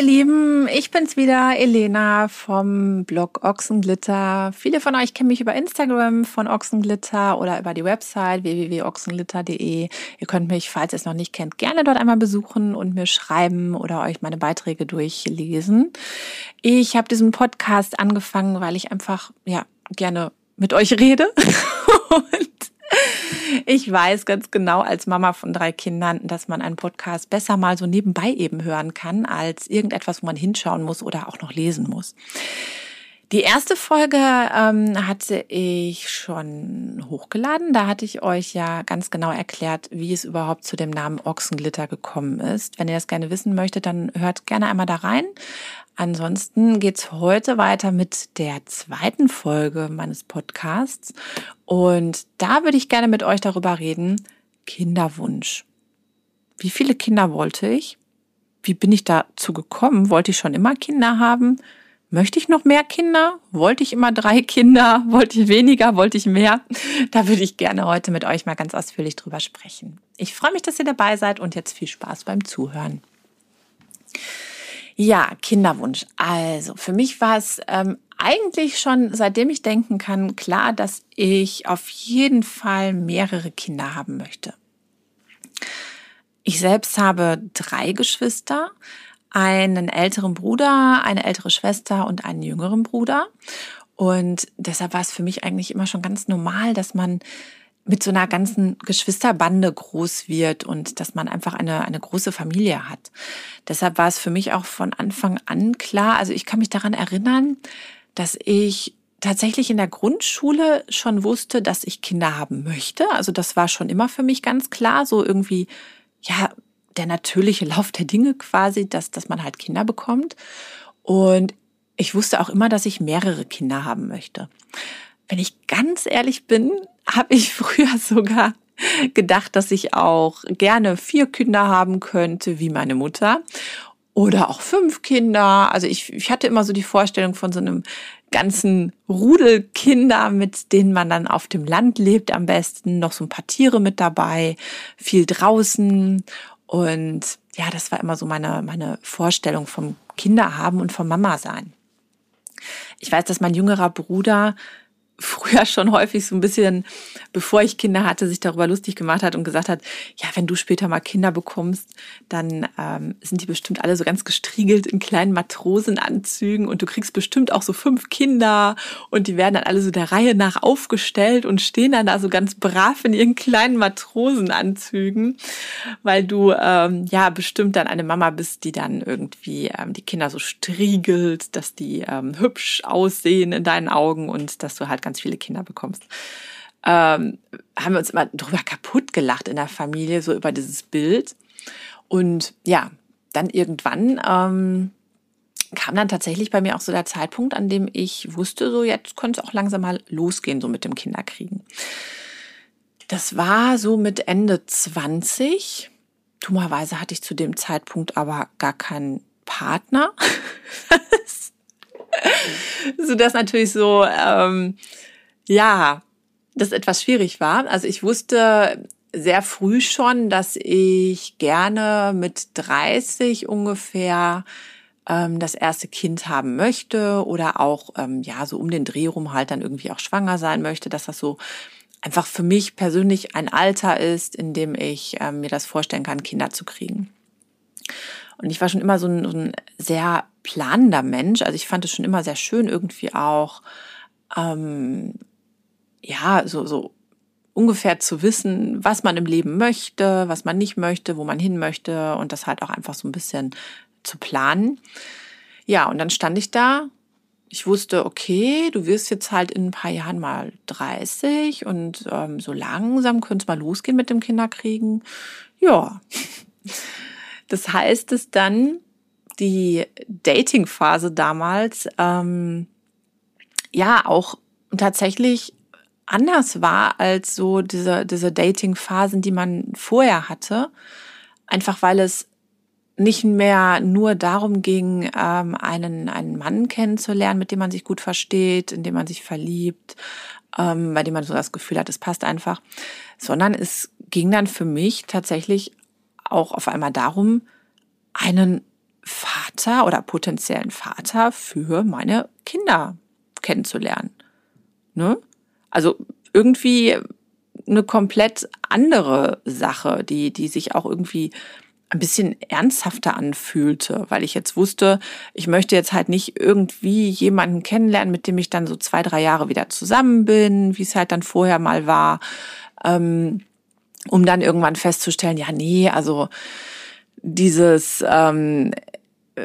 ihr Lieben, ich bin's wieder, Elena vom Blog Ochsenglitter. Viele von euch kennen mich über Instagram von Ochsenglitter oder über die Website www.ochsenglitter.de. Ihr könnt mich, falls ihr es noch nicht kennt, gerne dort einmal besuchen und mir schreiben oder euch meine Beiträge durchlesen. Ich habe diesen Podcast angefangen, weil ich einfach ja gerne mit euch rede und ich weiß ganz genau als Mama von drei Kindern, dass man einen Podcast besser mal so nebenbei eben hören kann, als irgendetwas, wo man hinschauen muss oder auch noch lesen muss. Die erste Folge ähm, hatte ich schon hochgeladen. Da hatte ich euch ja ganz genau erklärt, wie es überhaupt zu dem Namen Ochsenglitter gekommen ist. Wenn ihr das gerne wissen möchtet, dann hört gerne einmal da rein. Ansonsten geht's heute weiter mit der zweiten Folge meines Podcasts. Und da würde ich gerne mit euch darüber reden, Kinderwunsch. Wie viele Kinder wollte ich? Wie bin ich dazu gekommen? Wollte ich schon immer Kinder haben? Möchte ich noch mehr Kinder? Wollte ich immer drei Kinder? Wollte ich weniger? Wollte ich mehr? Da würde ich gerne heute mit euch mal ganz ausführlich drüber sprechen. Ich freue mich, dass ihr dabei seid und jetzt viel Spaß beim Zuhören. Ja, Kinderwunsch. Also für mich war es ähm, eigentlich schon, seitdem ich denken kann, klar, dass ich auf jeden Fall mehrere Kinder haben möchte. Ich selbst habe drei Geschwister, einen älteren Bruder, eine ältere Schwester und einen jüngeren Bruder. Und deshalb war es für mich eigentlich immer schon ganz normal, dass man mit so einer ganzen Geschwisterbande groß wird und dass man einfach eine, eine große Familie hat. Deshalb war es für mich auch von Anfang an klar, also ich kann mich daran erinnern, dass ich tatsächlich in der Grundschule schon wusste, dass ich Kinder haben möchte. Also das war schon immer für mich ganz klar, so irgendwie, ja, der natürliche Lauf der Dinge quasi, dass, dass man halt Kinder bekommt. Und ich wusste auch immer, dass ich mehrere Kinder haben möchte. Wenn ich ganz ehrlich bin, habe ich früher sogar gedacht, dass ich auch gerne vier Kinder haben könnte, wie meine Mutter. Oder auch fünf Kinder. Also ich, ich hatte immer so die Vorstellung von so einem ganzen Rudel Kinder, mit denen man dann auf dem Land lebt am besten. Noch so ein paar Tiere mit dabei, viel draußen. Und ja, das war immer so meine, meine Vorstellung vom Kinderhaben und vom Mama sein. Ich weiß, dass mein jüngerer Bruder früher schon häufig so ein bisschen, bevor ich Kinder hatte, sich darüber lustig gemacht hat und gesagt hat, ja, wenn du später mal Kinder bekommst, dann ähm, sind die bestimmt alle so ganz gestriegelt in kleinen Matrosenanzügen und du kriegst bestimmt auch so fünf Kinder und die werden dann alle so der Reihe nach aufgestellt und stehen dann da so ganz brav in ihren kleinen Matrosenanzügen, weil du ähm, ja bestimmt dann eine Mama bist, die dann irgendwie ähm, die Kinder so striegelt, dass die ähm, hübsch aussehen in deinen Augen und dass du halt ganz ganz viele Kinder bekommst, ähm, haben wir uns immer drüber kaputt gelacht in der Familie, so über dieses Bild. Und ja, dann irgendwann ähm, kam dann tatsächlich bei mir auch so der Zeitpunkt, an dem ich wusste, so jetzt könnte es auch langsam mal losgehen, so mit dem Kinderkriegen. Das war so mit Ende 20. Dummerweise hatte ich zu dem Zeitpunkt aber gar keinen Partner. so das natürlich so, ähm, ja, das etwas schwierig war. Also ich wusste sehr früh schon, dass ich gerne mit 30 ungefähr ähm, das erste Kind haben möchte oder auch ähm, ja so um den Dreh rum halt dann irgendwie auch schwanger sein möchte, dass das so einfach für mich persönlich ein Alter ist, in dem ich ähm, mir das vorstellen kann, Kinder zu kriegen. Und ich war schon immer so ein, so ein sehr planender Mensch. Also ich fand es schon immer sehr schön, irgendwie auch, ähm, ja, so, so ungefähr zu wissen, was man im Leben möchte, was man nicht möchte, wo man hin möchte und das halt auch einfach so ein bisschen zu planen. Ja, und dann stand ich da. Ich wusste, okay, du wirst jetzt halt in ein paar Jahren mal 30 und ähm, so langsam könnte es mal losgehen mit dem Kinderkriegen. Ja. Das heißt, dass dann die Dating-Phase damals ähm, ja auch tatsächlich anders war als so diese, diese Dating-Phasen, die man vorher hatte. Einfach weil es nicht mehr nur darum ging, ähm, einen, einen Mann kennenzulernen, mit dem man sich gut versteht, in dem man sich verliebt, ähm, bei dem man so das Gefühl hat, es passt einfach, sondern es ging dann für mich tatsächlich auch auf einmal darum, einen Vater oder potenziellen Vater für meine Kinder kennenzulernen. Ne? Also irgendwie eine komplett andere Sache, die, die sich auch irgendwie ein bisschen ernsthafter anfühlte, weil ich jetzt wusste, ich möchte jetzt halt nicht irgendwie jemanden kennenlernen, mit dem ich dann so zwei, drei Jahre wieder zusammen bin, wie es halt dann vorher mal war, ähm, um dann irgendwann festzustellen, ja, nee, also dieses, ähm,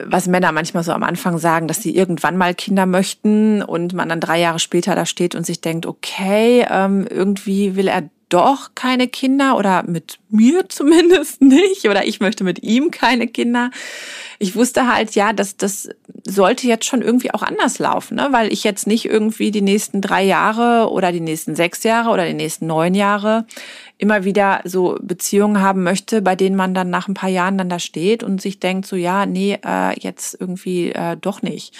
was Männer manchmal so am Anfang sagen, dass sie irgendwann mal Kinder möchten und man dann drei Jahre später da steht und sich denkt, okay, ähm, irgendwie will er doch keine Kinder oder mit mir zumindest nicht oder ich möchte mit ihm keine Kinder. Ich wusste halt, ja, dass das sollte jetzt schon irgendwie auch anders laufen, ne? weil ich jetzt nicht irgendwie die nächsten drei Jahre oder die nächsten sechs Jahre oder die nächsten neun Jahre immer wieder so Beziehungen haben möchte, bei denen man dann nach ein paar Jahren dann da steht und sich denkt, so ja, nee, äh, jetzt irgendwie äh, doch nicht.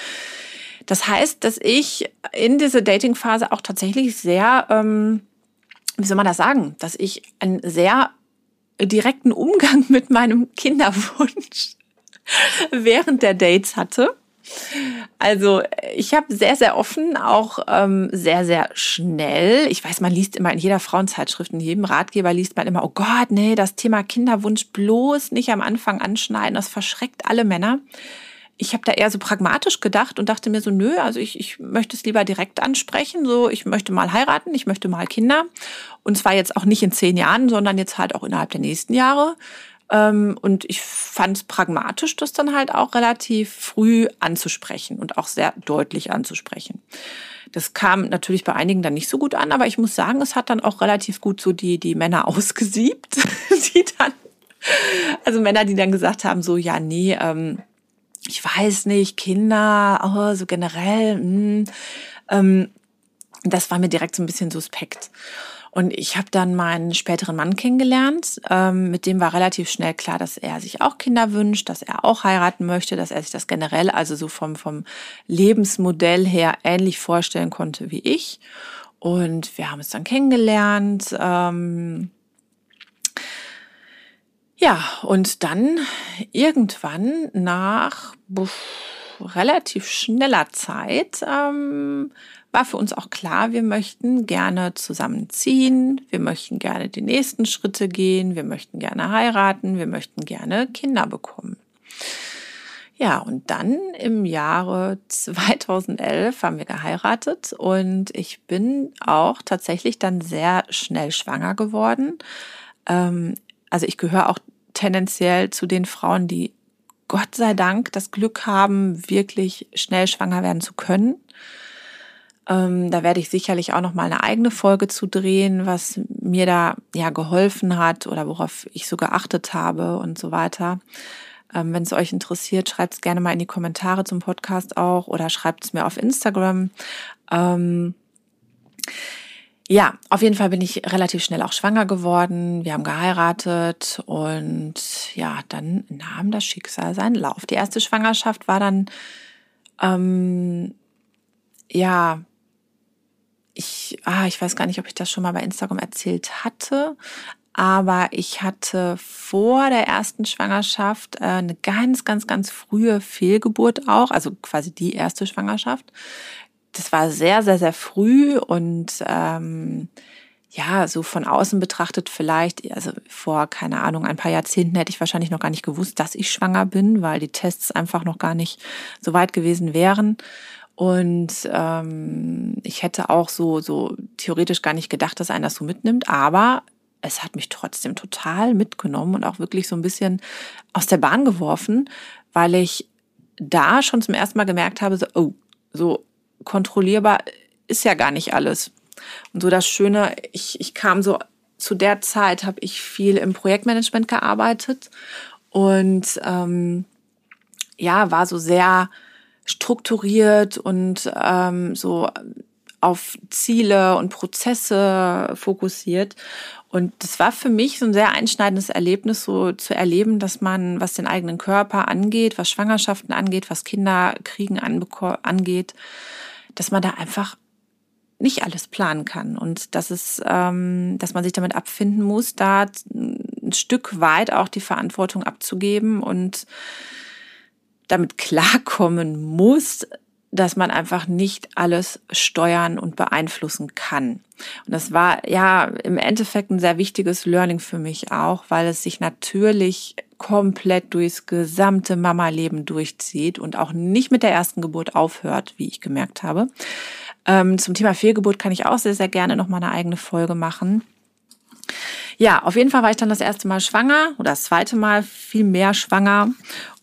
Das heißt, dass ich in diese Dating-Phase auch tatsächlich sehr ähm, wie soll man das sagen, dass ich einen sehr direkten Umgang mit meinem Kinderwunsch während der Dates hatte. Also ich habe sehr, sehr offen, auch ähm, sehr, sehr schnell. Ich weiß, man liest immer in jeder Frauenzeitschrift, in jedem Ratgeber liest man immer, oh Gott, nee, das Thema Kinderwunsch bloß nicht am Anfang anschneiden, das verschreckt alle Männer ich habe da eher so pragmatisch gedacht und dachte mir so, nö, also ich, ich möchte es lieber direkt ansprechen. So, ich möchte mal heiraten, ich möchte mal Kinder. Und zwar jetzt auch nicht in zehn Jahren, sondern jetzt halt auch innerhalb der nächsten Jahre. Ähm, und ich fand es pragmatisch, das dann halt auch relativ früh anzusprechen und auch sehr deutlich anzusprechen. Das kam natürlich bei einigen dann nicht so gut an, aber ich muss sagen, es hat dann auch relativ gut so die, die Männer ausgesiebt, die dann, also Männer, die dann gesagt haben, so, ja, nee, ähm, ich weiß nicht, Kinder, oh, so generell, mh, hm, ähm, das war mir direkt so ein bisschen suspekt. Und ich habe dann meinen späteren Mann kennengelernt. Ähm, mit dem war relativ schnell klar, dass er sich auch Kinder wünscht, dass er auch heiraten möchte, dass er sich das generell, also so vom, vom Lebensmodell her ähnlich vorstellen konnte wie ich. Und wir haben es dann kennengelernt. Ähm, ja, und dann irgendwann nach relativ schneller Zeit ähm, war für uns auch klar, wir möchten gerne zusammenziehen, wir möchten gerne die nächsten Schritte gehen, wir möchten gerne heiraten, wir möchten gerne Kinder bekommen. Ja, und dann im Jahre 2011 haben wir geheiratet und ich bin auch tatsächlich dann sehr schnell schwanger geworden. Ähm, also ich gehöre auch tendenziell zu den Frauen, die Gott sei Dank das Glück haben, wirklich schnell schwanger werden zu können. Ähm, da werde ich sicherlich auch noch mal eine eigene Folge zu drehen, was mir da ja geholfen hat oder worauf ich so geachtet habe und so weiter. Ähm, Wenn es euch interessiert, schreibt es gerne mal in die Kommentare zum Podcast auch oder schreibt es mir auf Instagram. Ähm, ja, auf jeden Fall bin ich relativ schnell auch schwanger geworden. Wir haben geheiratet und ja, dann nahm das Schicksal seinen Lauf. Die erste Schwangerschaft war dann, ähm, ja, ich, ah, ich weiß gar nicht, ob ich das schon mal bei Instagram erzählt hatte, aber ich hatte vor der ersten Schwangerschaft äh, eine ganz, ganz, ganz frühe Fehlgeburt auch, also quasi die erste Schwangerschaft das war sehr, sehr, sehr früh und ähm, ja, so von außen betrachtet vielleicht, also vor, keine Ahnung, ein paar Jahrzehnten hätte ich wahrscheinlich noch gar nicht gewusst, dass ich schwanger bin, weil die Tests einfach noch gar nicht so weit gewesen wären. Und ähm, ich hätte auch so, so theoretisch gar nicht gedacht, dass einer das so mitnimmt, aber es hat mich trotzdem total mitgenommen und auch wirklich so ein bisschen aus der Bahn geworfen, weil ich da schon zum ersten Mal gemerkt habe, so, oh, so kontrollierbar ist ja gar nicht alles. Und so das Schöne, ich, ich kam so zu der Zeit, habe ich viel im Projektmanagement gearbeitet und ähm, ja, war so sehr strukturiert und ähm, so auf Ziele und Prozesse fokussiert. Und das war für mich so ein sehr einschneidendes Erlebnis, so zu erleben, dass man, was den eigenen Körper angeht, was Schwangerschaften angeht, was Kinderkriegen angeht, dass man da einfach nicht alles planen kann und dass es, ähm, dass man sich damit abfinden muss, da ein Stück weit auch die Verantwortung abzugeben und damit klarkommen muss, dass man einfach nicht alles steuern und beeinflussen kann. Und das war ja im Endeffekt ein sehr wichtiges Learning für mich auch, weil es sich natürlich komplett durchs gesamte Mama-Leben durchzieht und auch nicht mit der ersten Geburt aufhört, wie ich gemerkt habe. Ähm, zum Thema Fehlgeburt kann ich auch sehr, sehr gerne nochmal eine eigene Folge machen. Ja, auf jeden Fall war ich dann das erste Mal schwanger oder das zweite Mal viel mehr schwanger.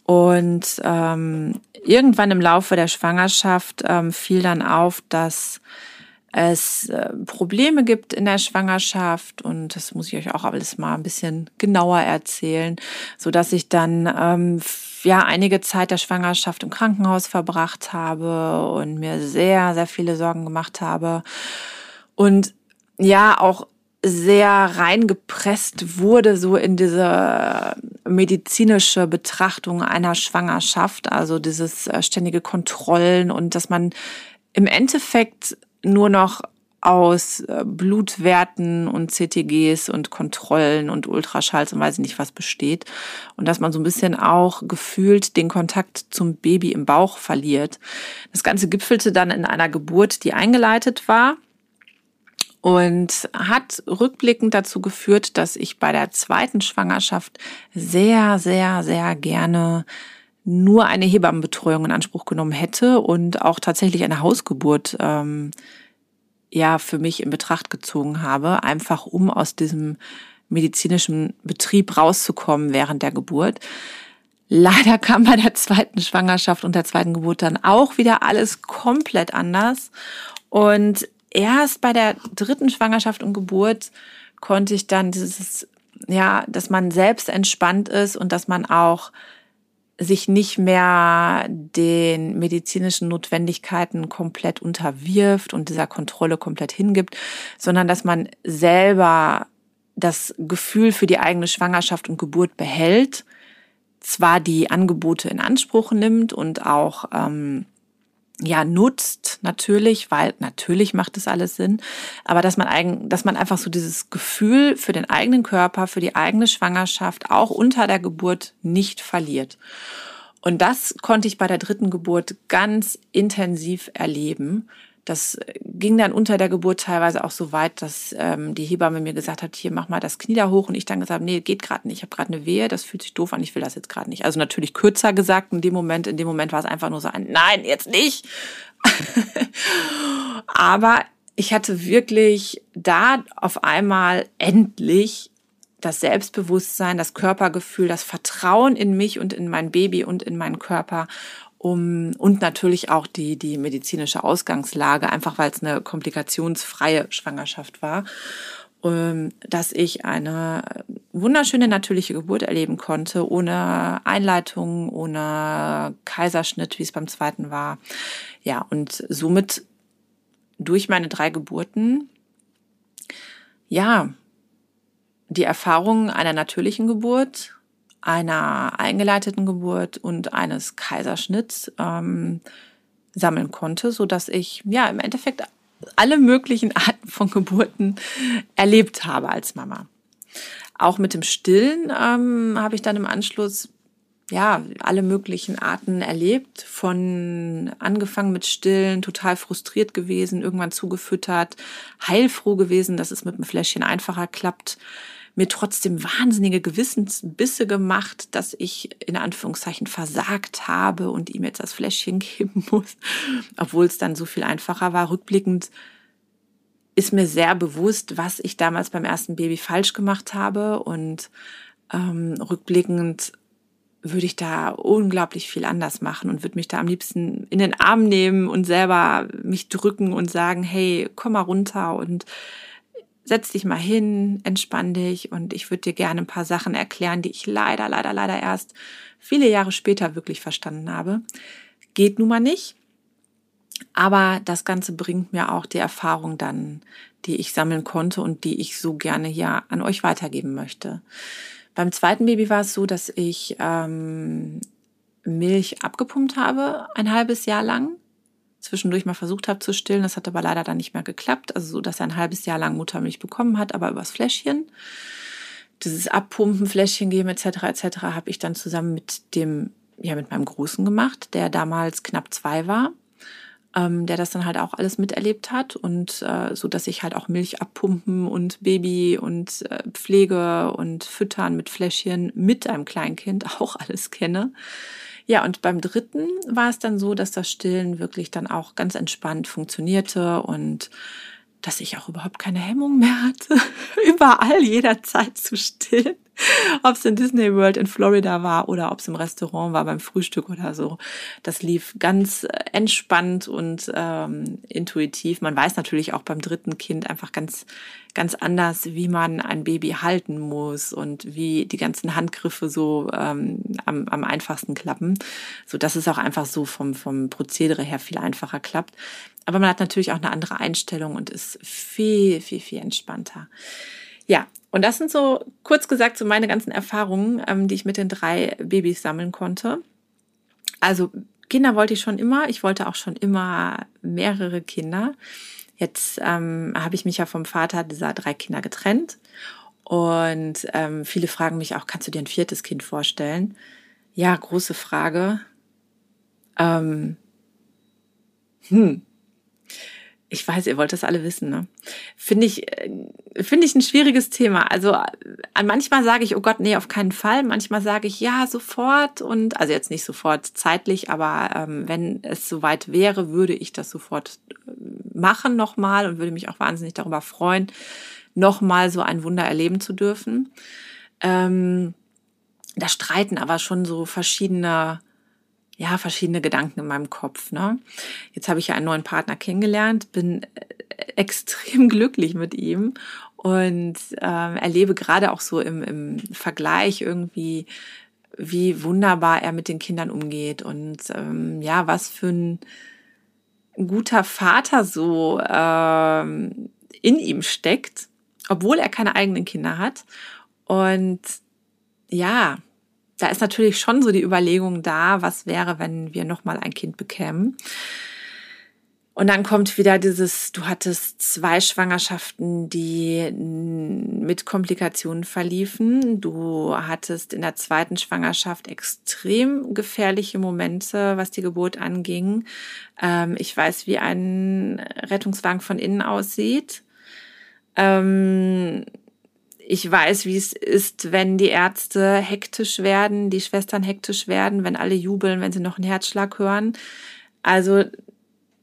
Und ähm, irgendwann im Laufe der Schwangerschaft ähm, fiel dann auf, dass es äh, Probleme gibt in der Schwangerschaft und das muss ich euch auch alles mal ein bisschen genauer erzählen, so dass ich dann ähm, ja einige Zeit der Schwangerschaft im Krankenhaus verbracht habe und mir sehr sehr viele Sorgen gemacht habe und ja auch sehr reingepresst wurde, so in diese medizinische Betrachtung einer Schwangerschaft, also dieses äh, ständige Kontrollen und dass man im Endeffekt nur noch aus äh, Blutwerten und CTGs und Kontrollen und Ultraschalls und weiß ich nicht was besteht. Und dass man so ein bisschen auch gefühlt den Kontakt zum Baby im Bauch verliert. Das Ganze gipfelte dann in einer Geburt, die eingeleitet war und hat rückblickend dazu geführt, dass ich bei der zweiten Schwangerschaft sehr, sehr, sehr gerne nur eine Hebammenbetreuung in Anspruch genommen hätte und auch tatsächlich eine Hausgeburt ähm, ja für mich in Betracht gezogen habe, einfach um aus diesem medizinischen Betrieb rauszukommen während der Geburt. Leider kam bei der zweiten Schwangerschaft und der zweiten Geburt dann auch wieder alles komplett anders. Und erst bei der dritten Schwangerschaft und Geburt konnte ich dann dieses, ja, dass man selbst entspannt ist und dass man auch sich nicht mehr den medizinischen Notwendigkeiten komplett unterwirft und dieser Kontrolle komplett hingibt, sondern dass man selber das Gefühl für die eigene Schwangerschaft und Geburt behält, zwar die Angebote in Anspruch nimmt und auch ähm, ja nutzt natürlich, weil natürlich macht es alles Sinn, aber dass man eigen, dass man einfach so dieses Gefühl für den eigenen Körper, für die eigene Schwangerschaft auch unter der Geburt nicht verliert. Und das konnte ich bei der dritten Geburt ganz intensiv erleben, das ging dann unter der Geburt teilweise auch so weit, dass ähm, die Hebamme mir gesagt hat, hier mach mal das Knie da hoch und ich dann gesagt habe, nee, geht gerade nicht. Ich habe gerade eine Wehe, das fühlt sich doof an, ich will das jetzt gerade nicht. Also natürlich kürzer gesagt in dem Moment, in dem Moment war es einfach nur so ein Nein, jetzt nicht. Aber ich hatte wirklich da auf einmal endlich das Selbstbewusstsein, das Körpergefühl, das Vertrauen in mich und in mein Baby und in meinen Körper um, und natürlich auch die, die medizinische Ausgangslage, einfach weil es eine komplikationsfreie Schwangerschaft war, ähm, dass ich eine wunderschöne natürliche Geburt erleben konnte, ohne Einleitung, ohne Kaiserschnitt, wie es beim zweiten war. Ja, und somit durch meine drei Geburten, ja, die Erfahrung einer natürlichen Geburt, einer eingeleiteten Geburt und eines Kaiserschnitts ähm, sammeln konnte, so dass ich ja im Endeffekt alle möglichen Arten von Geburten erlebt habe als Mama. Auch mit dem Stillen ähm, habe ich dann im Anschluss ja alle möglichen Arten erlebt. Von angefangen mit Stillen, total frustriert gewesen, irgendwann zugefüttert, heilfroh gewesen, dass es mit dem Fläschchen einfacher klappt mir trotzdem wahnsinnige Gewissensbisse gemacht, dass ich in Anführungszeichen versagt habe und ihm jetzt das Fläschchen geben muss, obwohl es dann so viel einfacher war. Rückblickend ist mir sehr bewusst, was ich damals beim ersten Baby falsch gemacht habe und ähm, rückblickend würde ich da unglaublich viel anders machen und würde mich da am liebsten in den Arm nehmen und selber mich drücken und sagen, hey, komm mal runter und setz dich mal hin, entspann dich und ich würde dir gerne ein paar Sachen erklären, die ich leider, leider, leider erst viele Jahre später wirklich verstanden habe. Geht nun mal nicht. Aber das Ganze bringt mir auch die Erfahrung dann, die ich sammeln konnte und die ich so gerne hier an euch weitergeben möchte. Beim zweiten Baby war es so, dass ich ähm, Milch abgepumpt habe, ein halbes Jahr lang zwischendurch mal versucht habe zu stillen. Das hat aber leider dann nicht mehr geklappt. Also so, dass er ein halbes Jahr lang Muttermilch bekommen hat, aber übers Fläschchen. Dieses Abpumpen, Fläschchen geben etc. etc. habe ich dann zusammen mit dem ja mit meinem Großen gemacht, der damals knapp zwei war, ähm, der das dann halt auch alles miterlebt hat und äh, so, dass ich halt auch Milch abpumpen und Baby und äh, Pflege und Füttern mit Fläschchen mit einem Kleinkind auch alles kenne. Ja, und beim dritten war es dann so, dass das Stillen wirklich dann auch ganz entspannt funktionierte und dass ich auch überhaupt keine Hemmung mehr hatte, überall jederzeit zu stillen. ob es in Disney World in Florida war oder ob es im Restaurant war beim Frühstück oder so. Das lief ganz äh, entspannt und ähm, intuitiv. Man weiß natürlich auch beim dritten Kind einfach ganz, ganz anders, wie man ein Baby halten muss und wie die ganzen Handgriffe so ähm, am, am einfachsten klappen, so dass es auch einfach so vom, vom Prozedere her viel einfacher klappt. Aber man hat natürlich auch eine andere Einstellung und ist viel, viel, viel entspannter. Ja, und das sind so kurz gesagt so meine ganzen Erfahrungen, ähm, die ich mit den drei Babys sammeln konnte. Also Kinder wollte ich schon immer. Ich wollte auch schon immer mehrere Kinder. Jetzt ähm, habe ich mich ja vom Vater dieser drei Kinder getrennt. Und ähm, viele fragen mich auch, kannst du dir ein viertes Kind vorstellen? Ja, große Frage. Ähm, hm, ich weiß, ihr wollt das alle wissen, ne? Finde ich, äh, finde ich ein schwieriges Thema. Also manchmal sage ich, oh Gott, nee, auf keinen Fall. Manchmal sage ich, ja, sofort. Und also jetzt nicht sofort zeitlich, aber ähm, wenn es soweit wäre, würde ich das sofort äh, machen nochmal und würde mich auch wahnsinnig darüber freuen, nochmal so ein Wunder erleben zu dürfen. Ähm, da streiten aber schon so verschiedene ja, verschiedene Gedanken in meinem Kopf. Ne? Jetzt habe ich ja einen neuen Partner kennengelernt, bin äh, extrem glücklich mit ihm und äh, erlebe gerade auch so im, im Vergleich irgendwie, wie wunderbar er mit den Kindern umgeht und ähm, ja, was für ein guter Vater so ähm, in ihm steckt, obwohl er keine eigenen Kinder hat. Und ja, da ist natürlich schon so die Überlegung da, was wäre, wenn wir nochmal ein Kind bekämen. Und dann kommt wieder dieses, du hattest zwei Schwangerschaften, die mit Komplikationen verliefen. Du hattest in der zweiten Schwangerschaft extrem gefährliche Momente, was die Geburt anging. Ähm, ich weiß, wie ein Rettungswagen von innen aussieht. Ähm, ich weiß, wie es ist, wenn die Ärzte hektisch werden, die Schwestern hektisch werden, wenn alle jubeln, wenn sie noch einen Herzschlag hören. Also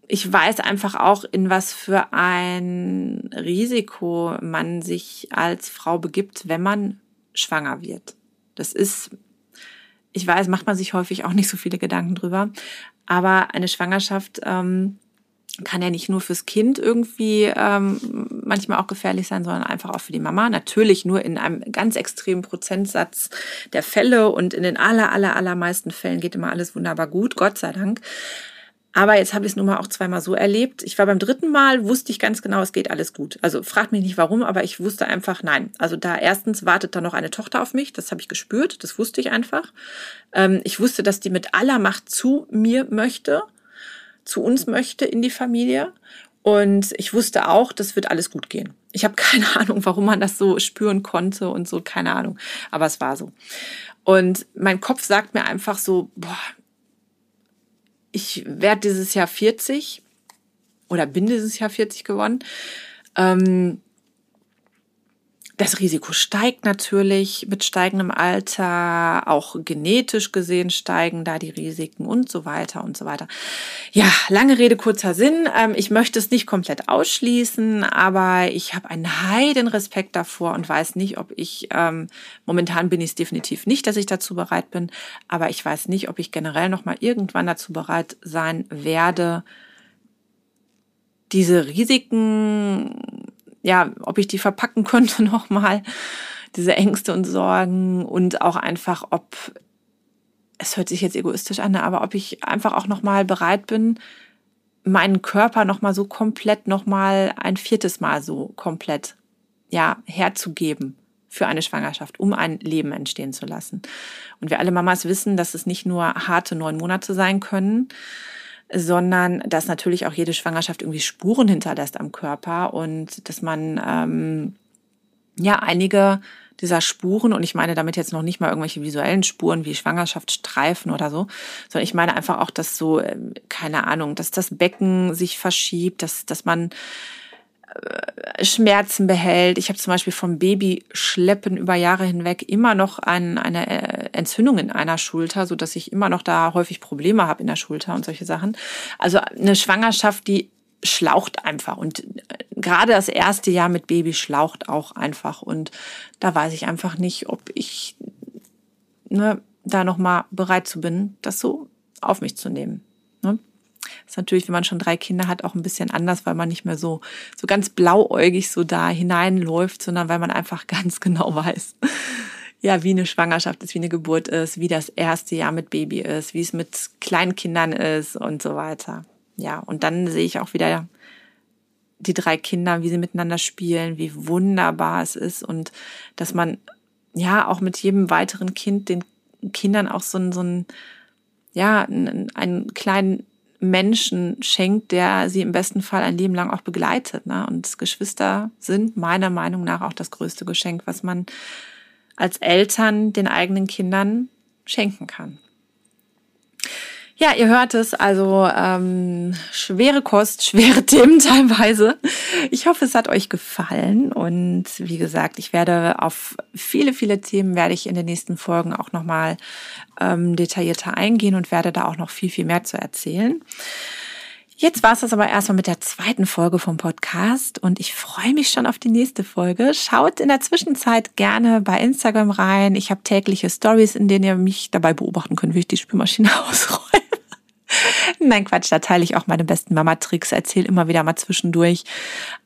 ich weiß einfach auch, in was für ein Risiko man sich als Frau begibt, wenn man schwanger wird. Das ist, ich weiß, macht man sich häufig auch nicht so viele Gedanken drüber. Aber eine Schwangerschaft ähm, kann ja nicht nur fürs Kind irgendwie ähm, manchmal auch gefährlich sein, sondern einfach auch für die Mama. Natürlich nur in einem ganz extremen Prozentsatz der Fälle und in den aller, aller, allermeisten Fällen geht immer alles wunderbar gut, Gott sei Dank. Aber jetzt habe ich es nun mal auch zweimal so erlebt. Ich war beim dritten Mal, wusste ich ganz genau, es geht alles gut. Also fragt mich nicht warum, aber ich wusste einfach, nein. Also da erstens wartet da noch eine Tochter auf mich, das habe ich gespürt, das wusste ich einfach. Ähm, ich wusste, dass die mit aller Macht zu mir möchte zu uns möchte in die Familie. Und ich wusste auch, das wird alles gut gehen. Ich habe keine Ahnung, warum man das so spüren konnte und so, keine Ahnung. Aber es war so. Und mein Kopf sagt mir einfach so, boah, ich werde dieses Jahr 40 oder bin dieses Jahr 40 geworden. Ähm, das Risiko steigt natürlich mit steigendem Alter, auch genetisch gesehen steigen da die Risiken und so weiter und so weiter. Ja, lange Rede, kurzer Sinn. Ähm, ich möchte es nicht komplett ausschließen, aber ich habe einen heiden Respekt davor und weiß nicht, ob ich, ähm, momentan bin ich es definitiv nicht, dass ich dazu bereit bin, aber ich weiß nicht, ob ich generell nochmal irgendwann dazu bereit sein werde, diese Risiken ja, ob ich die verpacken könnte nochmal, diese Ängste und Sorgen und auch einfach, ob, es hört sich jetzt egoistisch an, aber ob ich einfach auch nochmal bereit bin, meinen Körper nochmal so komplett, nochmal ein viertes Mal so komplett, ja, herzugeben für eine Schwangerschaft, um ein Leben entstehen zu lassen. Und wir alle Mamas wissen, dass es nicht nur harte neun Monate sein können, sondern dass natürlich auch jede Schwangerschaft irgendwie Spuren hinterlässt am Körper und dass man ähm, ja einige dieser Spuren. Und ich meine damit jetzt noch nicht mal irgendwelche visuellen Spuren wie Schwangerschaftsstreifen oder so, sondern ich meine einfach auch, dass so, ähm, keine Ahnung, dass das Becken sich verschiebt, dass, dass man Schmerzen behält. Ich habe zum Beispiel vom Babyschleppen über Jahre hinweg immer noch ein, eine äh, Entzündung in einer Schulter, so dass ich immer noch da häufig Probleme habe in der Schulter und solche Sachen. Also eine Schwangerschaft, die schlaucht einfach und äh, gerade das erste Jahr mit Baby schlaucht auch einfach und da weiß ich einfach nicht, ob ich ne, da noch mal bereit zu bin, das so auf mich zu nehmen. Ist natürlich, wenn man schon drei Kinder hat, auch ein bisschen anders, weil man nicht mehr so, so ganz blauäugig so da hineinläuft, sondern weil man einfach ganz genau weiß, ja, wie eine Schwangerschaft ist, wie eine Geburt ist, wie das erste Jahr mit Baby ist, wie es mit Kleinkindern ist und so weiter. Ja, und dann sehe ich auch wieder die drei Kinder, wie sie miteinander spielen, wie wunderbar es ist und dass man ja auch mit jedem weiteren Kind den Kindern auch so ein, so ein ja, einen, einen kleinen Menschen schenkt, der sie im besten Fall ein Leben lang auch begleitet. Ne? Und Geschwister sind meiner Meinung nach auch das größte Geschenk, was man als Eltern den eigenen Kindern schenken kann. Ja, ihr hört es, also ähm, schwere Kost, schwere Themen teilweise. Ich hoffe, es hat euch gefallen und wie gesagt, ich werde auf viele, viele Themen werde ich in den nächsten Folgen auch nochmal ähm, detaillierter eingehen und werde da auch noch viel, viel mehr zu erzählen. Jetzt war es das aber erstmal mit der zweiten Folge vom Podcast und ich freue mich schon auf die nächste Folge. Schaut in der Zwischenzeit gerne bei Instagram rein. Ich habe tägliche Stories, in denen ihr mich dabei beobachten könnt, wie ich die Spülmaschine ausräume. Nein, Quatsch, da teile ich auch meine besten Mama-Tricks, erzähle immer wieder mal zwischendurch,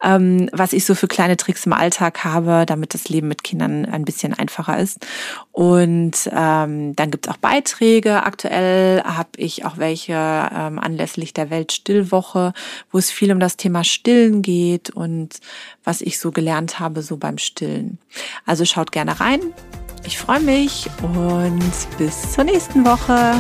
ähm, was ich so für kleine Tricks im Alltag habe, damit das Leben mit Kindern ein bisschen einfacher ist. Und ähm, dann gibt's auch Beiträge. Aktuell habe ich auch welche ähm, anlässlich der Weltstillwoche, wo es viel um das Thema Stillen geht und was ich so gelernt habe, so beim Stillen. Also schaut gerne rein. Ich freue mich und bis zur nächsten Woche.